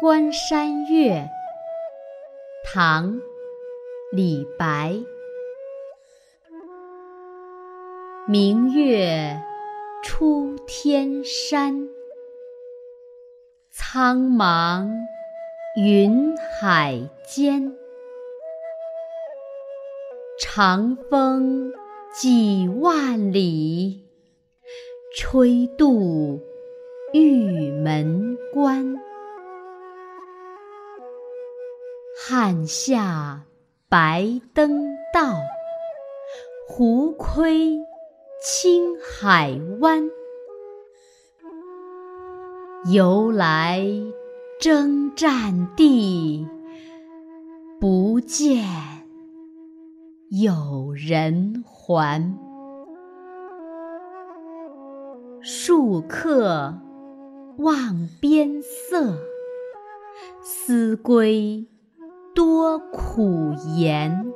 关山月，唐·李白。明月出天山，苍茫云海间。长风几万里，吹度玉门关。汉下白登道，胡窥青海湾。由来征战地，不见有人还。戍客望边色，思归多苦言。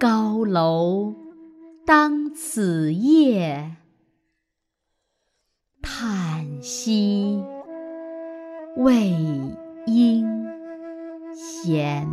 高楼当此夜，叹息未应闲。